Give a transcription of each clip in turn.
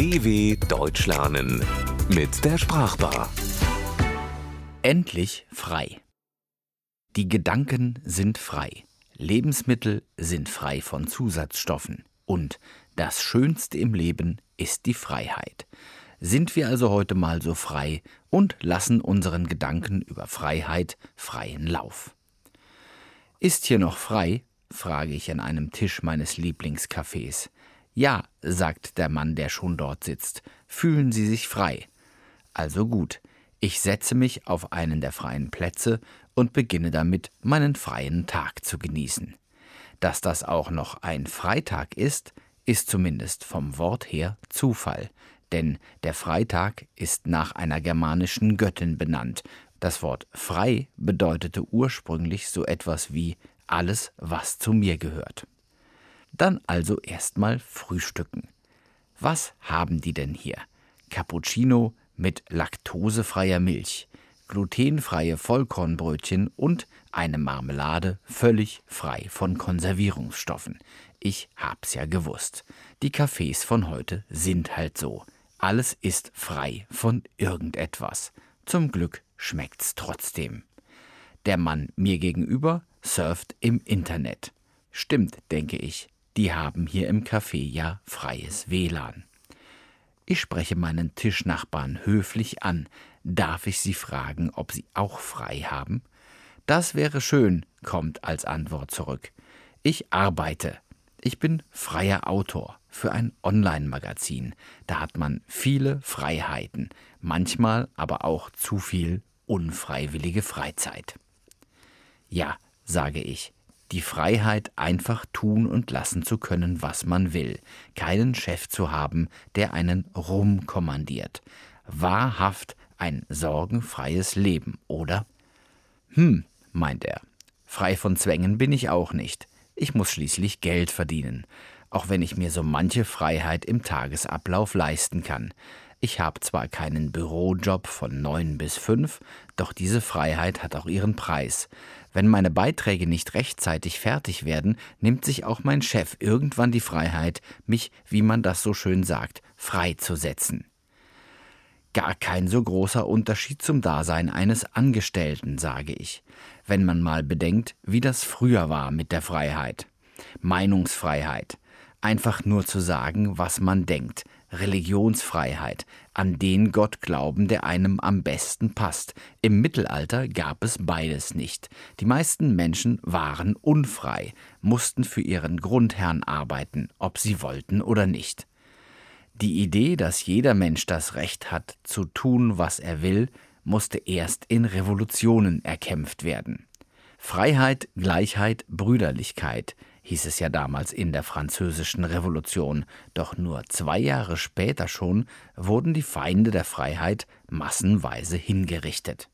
DW Deutsch lernen mit der Sprachbar. Endlich frei. Die Gedanken sind frei. Lebensmittel sind frei von Zusatzstoffen. Und das Schönste im Leben ist die Freiheit. Sind wir also heute mal so frei und lassen unseren Gedanken über Freiheit freien Lauf. Ist hier noch frei? frage ich an einem Tisch meines Lieblingscafés. Ja, sagt der Mann, der schon dort sitzt, fühlen Sie sich frei. Also gut, ich setze mich auf einen der freien Plätze und beginne damit, meinen freien Tag zu genießen. Dass das auch noch ein Freitag ist, ist zumindest vom Wort her Zufall, denn der Freitag ist nach einer germanischen Göttin benannt. Das Wort frei bedeutete ursprünglich so etwas wie alles, was zu mir gehört. Dann also erstmal frühstücken. Was haben die denn hier? Cappuccino mit laktosefreier Milch, glutenfreie Vollkornbrötchen und eine Marmelade völlig frei von Konservierungsstoffen. Ich hab's ja gewusst. Die Cafés von heute sind halt so. Alles ist frei von irgendetwas. Zum Glück schmeckt's trotzdem. Der Mann mir gegenüber surft im Internet. Stimmt, denke ich, die haben hier im Café ja freies WLAN. Ich spreche meinen Tischnachbarn höflich an. Darf ich Sie fragen, ob Sie auch frei haben? Das wäre schön, kommt als Antwort zurück. Ich arbeite. Ich bin freier Autor für ein Online-Magazin. Da hat man viele Freiheiten, manchmal aber auch zu viel unfreiwillige Freizeit. Ja, sage ich, die Freiheit, einfach tun und lassen zu können, was man will, keinen Chef zu haben, der einen rumkommandiert. Wahrhaft ein sorgenfreies Leben, oder? Hm, meint er, frei von Zwängen bin ich auch nicht. Ich muss schließlich Geld verdienen, auch wenn ich mir so manche Freiheit im Tagesablauf leisten kann. Ich habe zwar keinen Bürojob von neun bis fünf, doch diese Freiheit hat auch ihren Preis. Wenn meine Beiträge nicht rechtzeitig fertig werden, nimmt sich auch mein Chef irgendwann die Freiheit, mich, wie man das so schön sagt, freizusetzen. Gar kein so großer Unterschied zum Dasein eines Angestellten, sage ich, wenn man mal bedenkt, wie das früher war mit der Freiheit. Meinungsfreiheit, einfach nur zu sagen, was man denkt, Religionsfreiheit, an den Gott glauben, der einem am besten passt. Im Mittelalter gab es beides nicht. Die meisten Menschen waren unfrei, mussten für ihren Grundherrn arbeiten, ob sie wollten oder nicht. Die Idee, dass jeder Mensch das Recht hat, zu tun, was er will, musste erst in Revolutionen erkämpft werden. Freiheit, Gleichheit, Brüderlichkeit, hieß es ja damals in der Französischen Revolution, doch nur zwei Jahre später schon wurden die Feinde der Freiheit massenweise hingerichtet.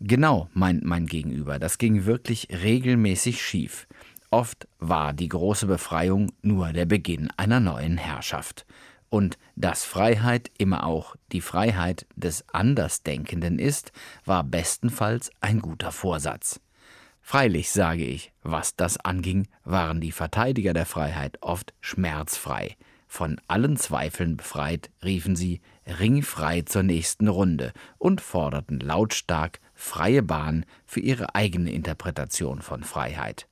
Genau, meint mein Gegenüber, das ging wirklich regelmäßig schief. Oft war die große Befreiung nur der Beginn einer neuen Herrschaft. Und dass Freiheit immer auch die Freiheit des Andersdenkenden ist, war bestenfalls ein guter Vorsatz. Freilich sage ich, was das anging, waren die Verteidiger der Freiheit oft schmerzfrei. Von allen Zweifeln befreit, riefen sie ringfrei zur nächsten Runde und forderten lautstark freie Bahn für ihre eigene Interpretation von Freiheit.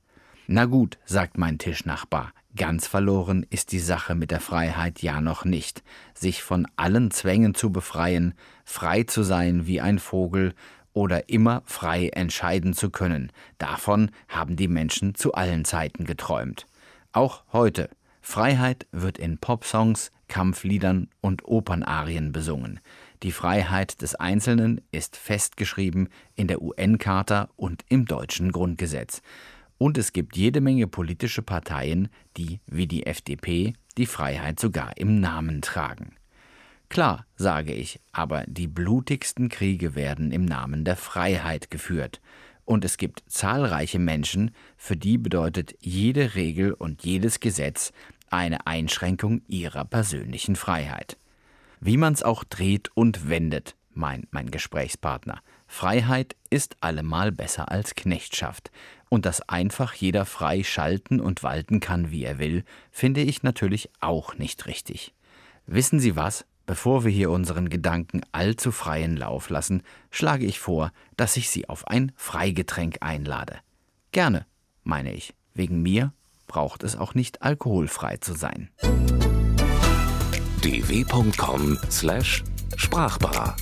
Na gut, sagt mein Tischnachbar, ganz verloren ist die Sache mit der Freiheit ja noch nicht. Sich von allen Zwängen zu befreien, frei zu sein wie ein Vogel, oder immer frei entscheiden zu können. Davon haben die Menschen zu allen Zeiten geträumt. Auch heute. Freiheit wird in Popsongs, Kampfliedern und Opernarien besungen. Die Freiheit des Einzelnen ist festgeschrieben in der UN-Charta und im deutschen Grundgesetz. Und es gibt jede Menge politische Parteien, die, wie die FDP, die Freiheit sogar im Namen tragen. Klar, sage ich, aber die blutigsten Kriege werden im Namen der Freiheit geführt, und es gibt zahlreiche Menschen, für die bedeutet jede Regel und jedes Gesetz eine Einschränkung ihrer persönlichen Freiheit. Wie man's auch dreht und wendet, meint mein Gesprächspartner, Freiheit ist allemal besser als Knechtschaft, und dass einfach jeder frei schalten und walten kann, wie er will, finde ich natürlich auch nicht richtig. Wissen Sie was? Bevor wir hier unseren Gedanken allzu freien Lauf lassen, schlage ich vor, dass ich Sie auf ein Freigetränk einlade. Gerne, meine ich. Wegen mir braucht es auch nicht alkoholfrei zu sein. dw.com/sprachbar